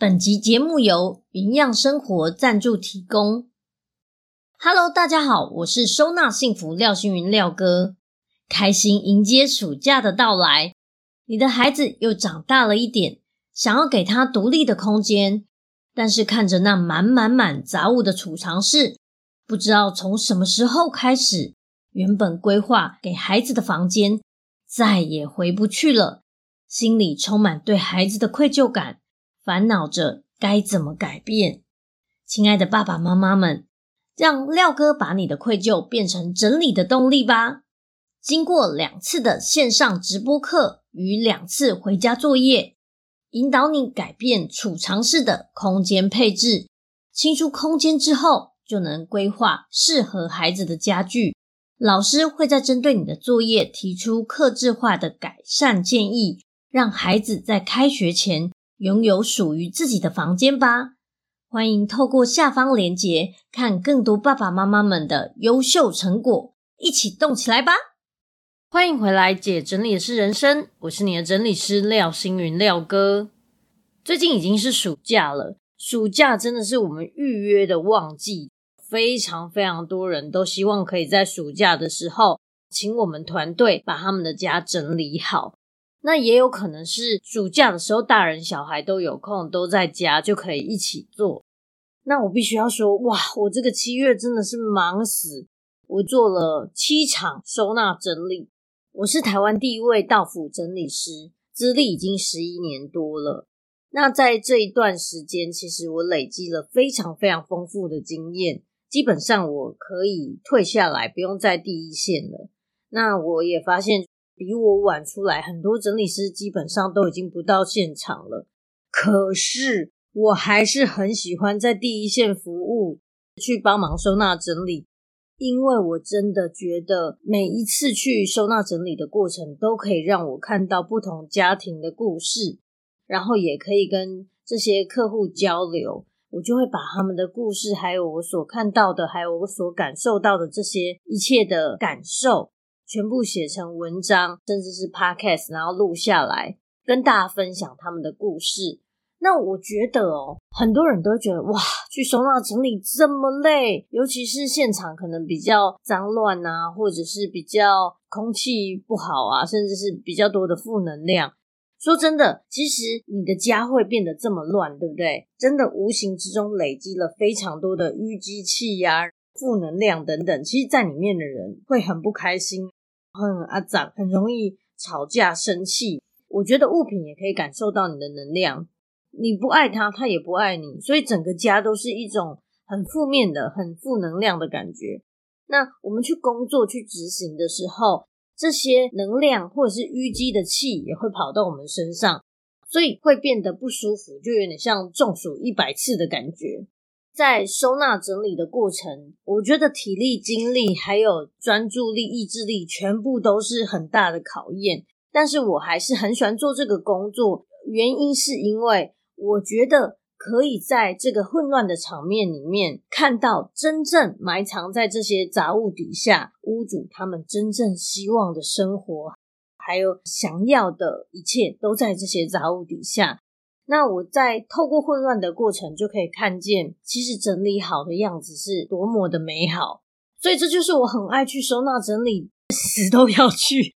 本集节目由云漾生活赞助提供。Hello，大家好，我是收纳幸福廖星云廖哥，开心迎接暑假的到来。你的孩子又长大了一点，想要给他独立的空间，但是看着那满满满杂物的储藏室，不知道从什么时候开始，原本规划给孩子的房间再也回不去了，心里充满对孩子的愧疚感。烦恼着该怎么改变，亲爱的爸爸妈妈们，让廖哥把你的愧疚变成整理的动力吧。经过两次的线上直播课与两次回家作业，引导你改变储藏室的空间配置，清出空间之后，就能规划适合孩子的家具。老师会在针对你的作业提出克制化的改善建议，让孩子在开学前。拥有属于自己的房间吧！欢迎透过下方链接看更多爸爸妈妈们的优秀成果，一起动起来吧！欢迎回来，姐整理的是人生，我是你的整理师廖星云廖哥。最近已经是暑假了，暑假真的是我们预约的旺季，非常非常多人都希望可以在暑假的时候，请我们团队把他们的家整理好。那也有可能是暑假的时候，大人小孩都有空，都在家，就可以一起做。那我必须要说，哇，我这个七月真的是忙死，我做了七场收纳整理。我是台湾第一位到府整理师，资历已经十一年多了。那在这一段时间，其实我累积了非常非常丰富的经验，基本上我可以退下来，不用在第一线了。那我也发现。比我晚出来，很多整理师基本上都已经不到现场了。可是我还是很喜欢在第一线服务，去帮忙收纳整理，因为我真的觉得每一次去收纳整理的过程，都可以让我看到不同家庭的故事，然后也可以跟这些客户交流。我就会把他们的故事，还有我所看到的，还有我所感受到的这些一切的感受。全部写成文章，甚至是 podcast，然后录下来跟大家分享他们的故事。那我觉得哦，很多人都会觉得哇，去收纳整理这么累，尤其是现场可能比较脏乱啊，或者是比较空气不好啊，甚至是比较多的负能量。说真的，其实你的家会变得这么乱，对不对？真的无形之中累积了非常多的淤积气呀、负能量等等。其实，在里面的人会很不开心。很阿长，很容易吵架生气。我觉得物品也可以感受到你的能量，你不爱他，他也不爱你，所以整个家都是一种很负面的、很负能量的感觉。那我们去工作、去执行的时候，这些能量或者是淤积的气也会跑到我们身上，所以会变得不舒服，就有点像中暑一百次的感觉。在收纳整理的过程，我觉得体力、精力还有专注力、意志力，全部都是很大的考验。但是我还是很喜欢做这个工作，原因是因为我觉得可以在这个混乱的场面里面，看到真正埋藏在这些杂物底下，屋主他们真正希望的生活，还有想要的一切，都在这些杂物底下。那我在透过混乱的过程，就可以看见，其实整理好的样子是多么的美好。所以这就是我很爱去收纳整理，死都要去。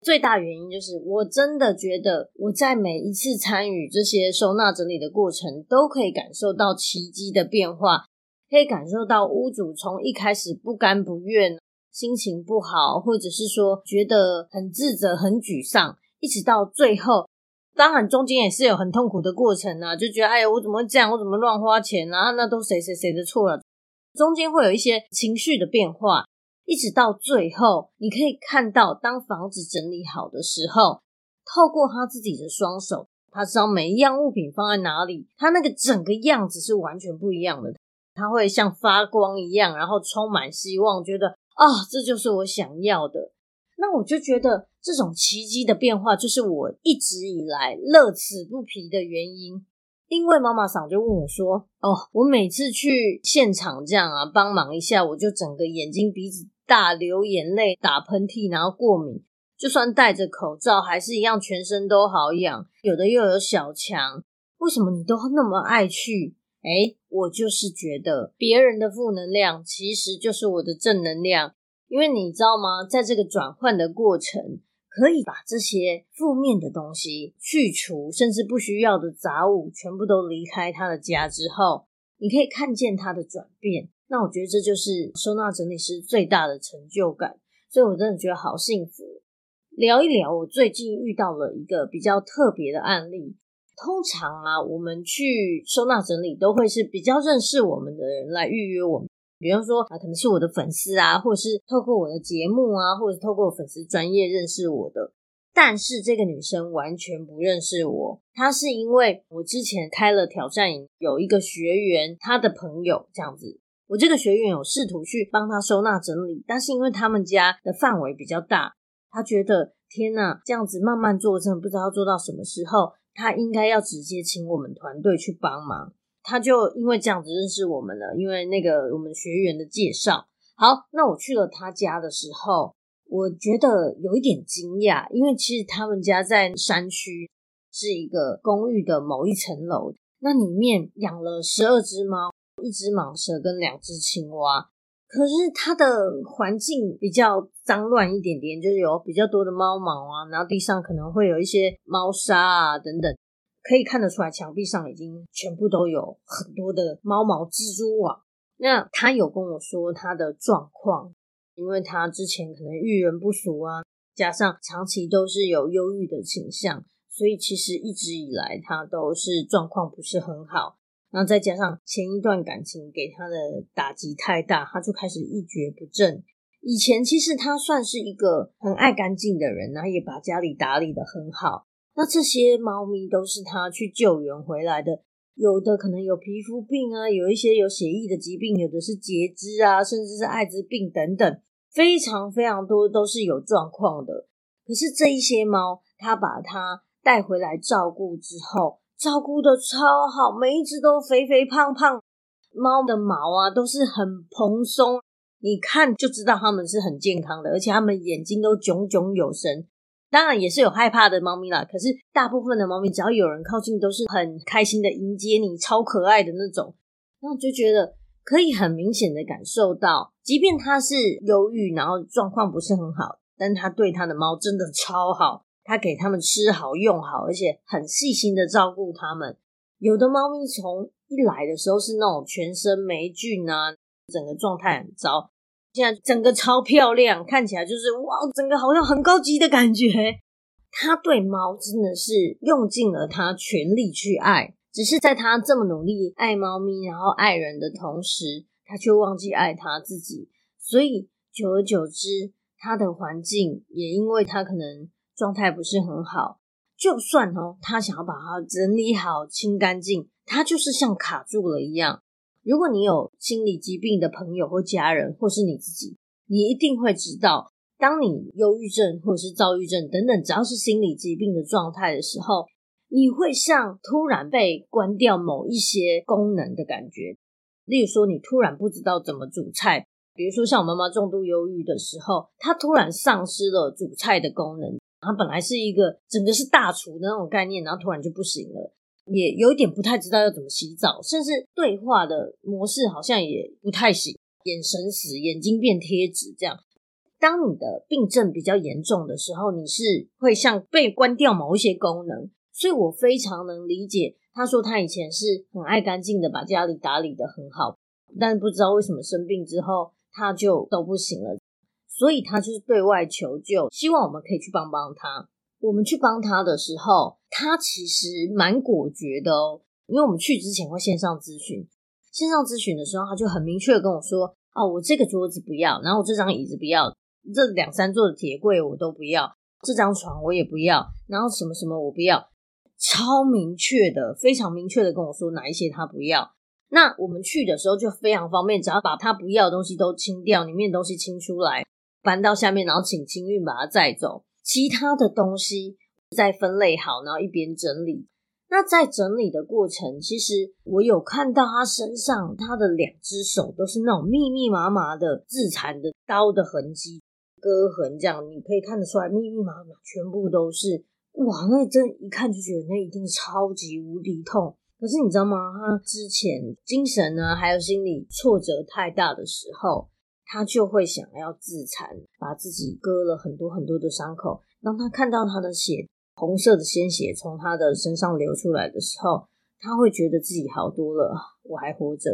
最大原因就是，我真的觉得我在每一次参与这些收纳整理的过程，都可以感受到奇迹的变化，可以感受到屋主从一开始不甘不愿、心情不好，或者是说觉得很自责、很沮丧，一直到最后。当然，中间也是有很痛苦的过程啊，就觉得哎呀，我怎么会这样？我怎么乱花钱啊？那都谁谁谁的错了？中间会有一些情绪的变化，一直到最后，你可以看到，当房子整理好的时候，透过他自己的双手，他知道每一样物品放在哪里，他那个整个样子是完全不一样的。他会像发光一样，然后充满希望，觉得啊、这就是我想要的。那我就觉得这种奇迹的变化，就是我一直以来乐此不疲的原因。因为妈妈桑就问我说：“哦，我每次去现场这样啊，帮忙一下，我就整个眼睛鼻子大，流眼泪，打喷嚏，然后过敏。”就算戴着口罩，还是一样，全身都好痒，有的又有小强。为什么你都那么爱去？诶，我就是觉得别人的负能量其实就是我的正能量，因为你知道吗？在这个转换的过程，可以把这些负面的东西去除，甚至不需要的杂物全部都离开他的家之后，你可以看见他的转变。那我觉得这就是收纳整理师最大的成就感，所以我真的觉得好幸福。聊一聊，我最近遇到了一个比较特别的案例。通常啊，我们去收纳整理都会是比较认识我们的人来预约我们，比方说啊，可能是我的粉丝啊，或者是透过我的节目啊，或者透过粉丝专业认识我的。但是这个女生完全不认识我，她是因为我之前开了挑战营，有一个学员，她的朋友这样子，我这个学员有试图去帮她收纳整理，但是因为他们家的范围比较大。他觉得天哪，这样子慢慢做，真的不知道做到什么时候。他应该要直接请我们团队去帮忙。他就因为这样子认识我们了，因为那个我们学员的介绍。好，那我去了他家的时候，我觉得有一点惊讶，因为其实他们家在山区，是一个公寓的某一层楼，那里面养了十二只猫，一只蟒蛇跟两只青蛙。可是它的环境比较脏乱一点点，就是有比较多的猫毛啊，然后地上可能会有一些猫砂啊等等，可以看得出来墙壁上已经全部都有很多的猫毛蜘蛛网。那他有跟我说他的状况，因为他之前可能遇人不淑啊，加上长期都是有忧郁的倾向，所以其实一直以来他都是状况不是很好。然后再加上前一段感情给他的打击太大，他就开始一蹶不振。以前其实他算是一个很爱干净的人，然后也把家里打理得很好。那这些猫咪都是他去救援回来的，有的可能有皮肤病啊，有一些有血液的疾病，有的是截肢啊，甚至是艾滋病等等，非常非常多都是有状况的。可是这一些猫，他把它带回来照顾之后。照顾得超好，每一只都肥肥胖胖，猫的毛啊都是很蓬松，你看就知道它们是很健康的，而且它们眼睛都炯炯有神。当然也是有害怕的猫咪啦，可是大部分的猫咪只要有人靠近，都是很开心的迎接你，超可爱的那种。然后就觉得可以很明显的感受到，即便它是忧郁，然后状况不是很好，但它对它的猫真的超好。它给它们吃好用好，而且很细心的照顾它们。有的猫咪从一来的时候是那种全身霉菌啊，整个状态很糟。现在整个超漂亮，看起来就是哇，整个好像很高级的感觉。他对猫真的是用尽了他全力去爱，只是在他这么努力爱猫咪，然后爱人的同时，他却忘记爱他自己。所以久而久之，他的环境也因为他可能。状态不是很好，就算哦，他想要把它整理好、清干净，他就是像卡住了一样。如果你有心理疾病的朋友或家人，或是你自己，你一定会知道，当你忧郁症或者是躁郁症等等，只要是心理疾病的状态的时候，你会像突然被关掉某一些功能的感觉。例如说，你突然不知道怎么煮菜，比如说像我妈妈重度忧郁的时候，她突然丧失了煮菜的功能。她本来是一个整个是大厨的那种概念，然后突然就不行了，也有一点不太知道要怎么洗澡，甚至对话的模式好像也不太行，眼神死，眼睛变贴纸这样。当你的病症比较严重的时候，你是会像被关掉某一些功能，所以我非常能理解他说他以前是很爱干净的，把家里打理得很好，但不知道为什么生病之后他就都不行了。所以他就是对外求救，希望我们可以去帮帮他。我们去帮他的时候，他其实蛮果决的哦。因为我们去之前会线上咨询，线上咨询的时候，他就很明确的跟我说：“哦，我这个桌子不要，然后我这张椅子不要，这两三座的铁柜我都不要，这张床我也不要，然后什么什么我不要。”超明确的，非常明确的跟我说哪一些他不要。那我们去的时候就非常方便，只要把他不要的东西都清掉，里面的东西清出来，搬到下面，然后请清运把它载走。其他的东西再分类好，然后一边整理。那在整理的过程，其实我有看到他身上，他的两只手都是那种密密麻麻的自残的刀的痕迹、割痕，这样你可以看得出来，密密麻麻，全部都是。哇，那真一看就觉得那一定超级无敌痛。可是你知道吗？他之前精神呢，还有心理挫折太大的时候，他就会想要自残，把自己割了很多很多的伤口。当他看到他的血，红色的鲜血从他的身上流出来的时候，他会觉得自己好多了，我还活着。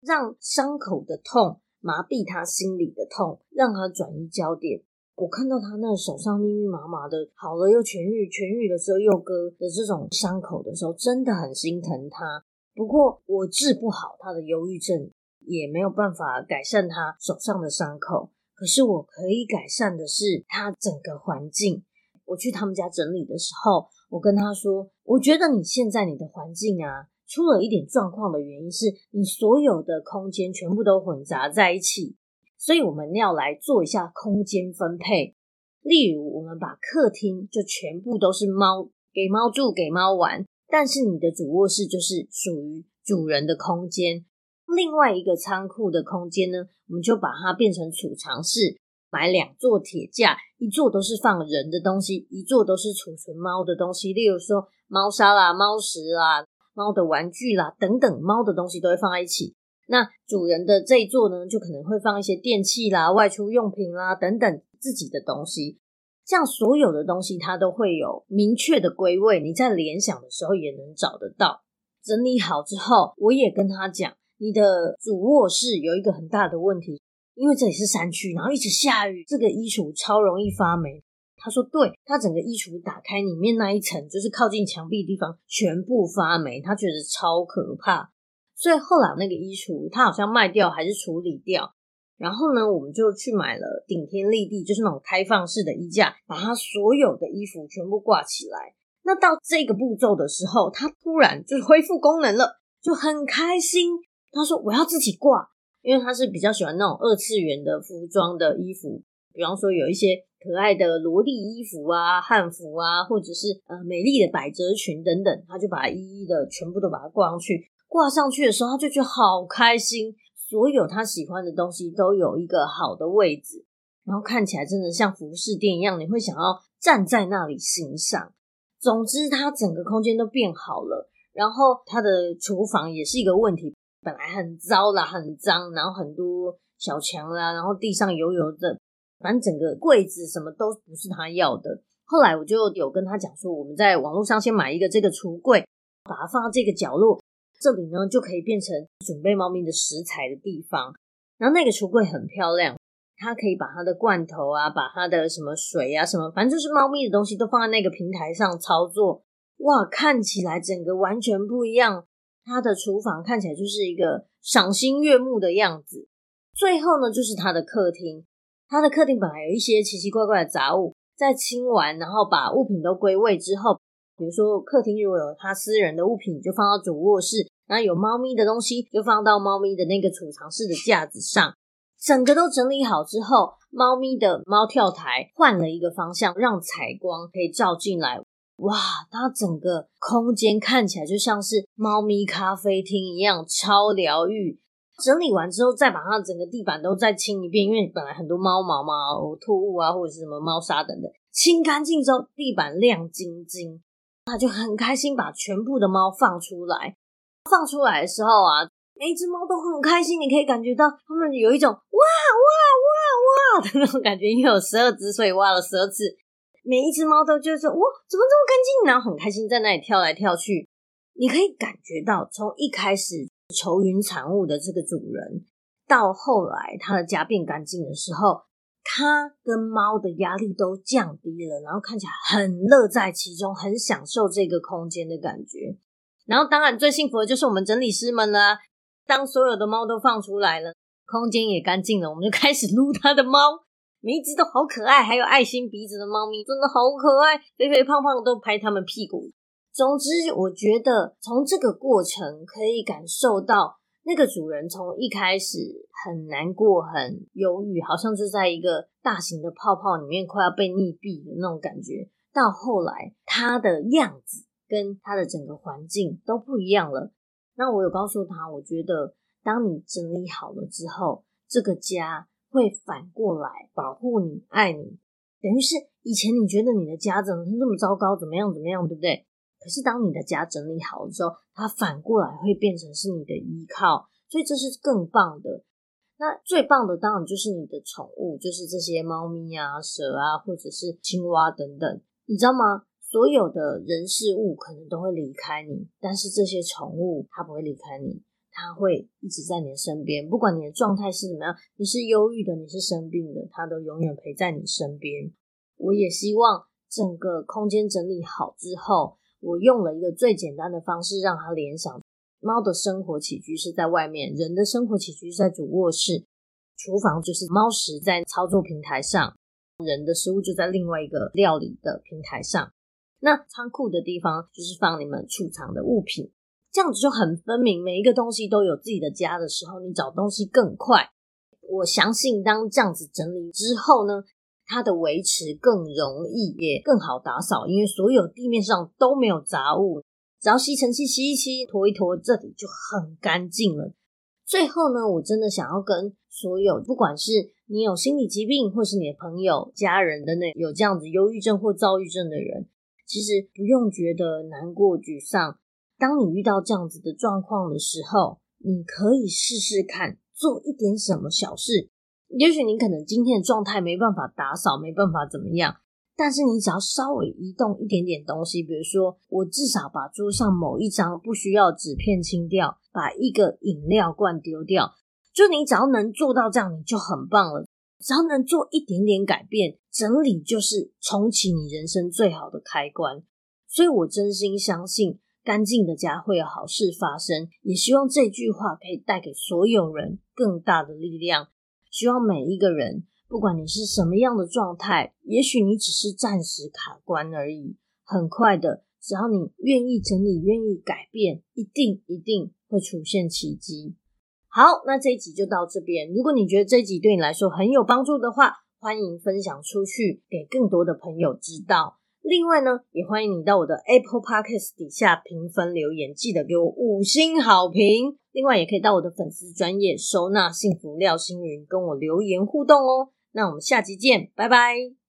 让伤口的痛麻痹他心里的痛，让他转移焦点。我看到他那手上密密麻麻的，好了又痊愈，痊愈的时候又割的这种伤口的时候，真的很心疼他。不过我治不好他的忧郁症，也没有办法改善他手上的伤口。可是我可以改善的是他整个环境。我去他们家整理的时候，我跟他说：“我觉得你现在你的环境啊，出了一点状况的原因是你所有的空间全部都混杂在一起。”所以我们要来做一下空间分配，例如我们把客厅就全部都是猫，给猫住，给猫玩，但是你的主卧室就是属于主人的空间。另外一个仓库的空间呢，我们就把它变成储藏室，买两座铁架，一座都是放人的东西，一座都是储存猫的东西，例如说猫砂啦、猫食啦、猫的玩具啦等等，猫的东西都会放在一起。那主人的这一座呢，就可能会放一些电器啦、外出用品啦等等自己的东西，这样所有的东西它都会有明确的归位，你在联想的时候也能找得到。整理好之后，我也跟他讲，你的主卧室有一个很大的问题，因为这里是山区，然后一直下雨，这个衣橱超容易发霉。他说对，他整个衣橱打开，里面那一层就是靠近墙壁的地方全部发霉，他觉得超可怕。所以后来那个衣橱，他好像卖掉还是处理掉，然后呢，我们就去买了顶天立地，就是那种开放式的衣架，把他所有的衣服全部挂起来。那到这个步骤的时候，他突然就是恢复功能了，就很开心。他说：“我要自己挂，因为他是比较喜欢那种二次元的服装的衣服，比方说有一些可爱的萝莉衣服啊、汉服啊，或者是呃美丽的百褶裙等等，他就把一一的全部都把它挂上去。”挂上去的时候，他就觉得好开心，所有他喜欢的东西都有一个好的位置，然后看起来真的像服饰店一样，你会想要站在那里欣赏。总之，他整个空间都变好了，然后他的厨房也是一个问题，本来很糟啦，很脏，然后很多小墙啦，然后地上油油的，反正整个柜子什么都不是他要的。后来我就有跟他讲说，我们在网络上先买一个这个橱柜，把它放到这个角落。这里呢，就可以变成准备猫咪的食材的地方。然后那个橱柜很漂亮，它可以把它的罐头啊，把它的什么水啊，什么反正就是猫咪的东西都放在那个平台上操作。哇，看起来整个完全不一样。它的厨房看起来就是一个赏心悦目的样子。最后呢，就是它的客厅。它的客厅本来有一些奇奇怪怪的杂物，在清完，然后把物品都归位之后。比如说，客厅如果有他私人的物品，就放到主卧室；然后有猫咪的东西，就放到猫咪的那个储藏室的架子上。整个都整理好之后，猫咪的猫跳台换了一个方向，让采光可以照进来。哇，它整个空间看起来就像是猫咪咖啡厅一样，超疗愈。整理完之后，再把它整个地板都再清一遍，因为本来很多猫毛嘛、呕吐物啊，或者是什么猫砂等等，清干净之后，地板亮晶晶。他就很开心，把全部的猫放出来。放出来的时候啊，每一只猫都很开心，你可以感觉到它们有一种哇哇哇哇的那种感觉，因为有十二只，所以挖了十二次。每一只猫都就是说哇，怎么这么干净？然后很开心在那里跳来跳去。你可以感觉到，从一开始愁云惨雾的这个主人，到后来他的家变干净的时候。他跟猫的压力都降低了，然后看起来很乐在其中，很享受这个空间的感觉。然后，当然最幸福的就是我们整理师们了。当所有的猫都放出来了，空间也干净了，我们就开始撸他的猫。每一只都好可爱，还有爱心鼻子的猫咪，真的好可爱，肥肥胖胖都拍他们屁股。总之，我觉得从这个过程可以感受到，那个主人从一开始很难过、很忧郁，好像就在一个大型的泡泡里面快要被溺毙的那种感觉，到后来他的样子跟他的整个环境都不一样了。那我有告诉他，我觉得当你整理好了之后，这个家会反过来保护你、爱你。等于是以前你觉得你的家怎么是这么糟糕，怎么样怎么样，对不对？可是当你的家整理好了之后，它反过来会变成是你的依靠，所以这是更棒的。那最棒的当然就是你的宠物，就是这些猫咪啊、蛇啊，或者是青蛙等等，你知道吗？所有的人事物可能都会离开你，但是这些宠物它不会离开你，它会一直在你的身边。不管你的状态是怎么样，你是忧郁的，你是生病的，它都永远陪在你身边。我也希望整个空间整理好之后，我用了一个最简单的方式让它联想：猫的生活起居是在外面，人的生活起居是在主卧室，厨房就是猫食在操作平台上，人的食物就在另外一个料理的平台上。那仓库的地方就是放你们储藏的物品，这样子就很分明，每一个东西都有自己的家的时候，你找东西更快。我相信当这样子整理之后呢，它的维持更容易，也更好打扫，因为所有地面上都没有杂物，只要吸尘器吸一吸，拖一拖，这里就很干净了。最后呢，我真的想要跟所有，不管是你有心理疾病，或是你的朋友、家人的那有这样子忧郁症或躁郁症的人。其实不用觉得难过、沮丧。当你遇到这样子的状况的时候，你可以试试看做一点什么小事。也许你可能今天的状态没办法打扫，没办法怎么样，但是你只要稍微移动一点点东西，比如说我至少把桌上某一张不需要纸片清掉，把一个饮料罐丢掉，就你只要能做到这样，你就很棒了。只要能做一点点改变，整理就是重启你人生最好的开关。所以我真心相信，干净的家会有好事发生。也希望这句话可以带给所有人更大的力量。希望每一个人，不管你是什么样的状态，也许你只是暂时卡关而已。很快的，只要你愿意整理，愿意改变，一定一定会出现奇迹。好，那这一集就到这边。如果你觉得这一集对你来说很有帮助的话，欢迎分享出去，给更多的朋友知道。另外呢，也欢迎你到我的 Apple Podcast 底下评分留言，记得给我五星好评。另外，也可以到我的粉丝专页收纳幸福廖星云跟我留言互动哦。那我们下集见，拜拜。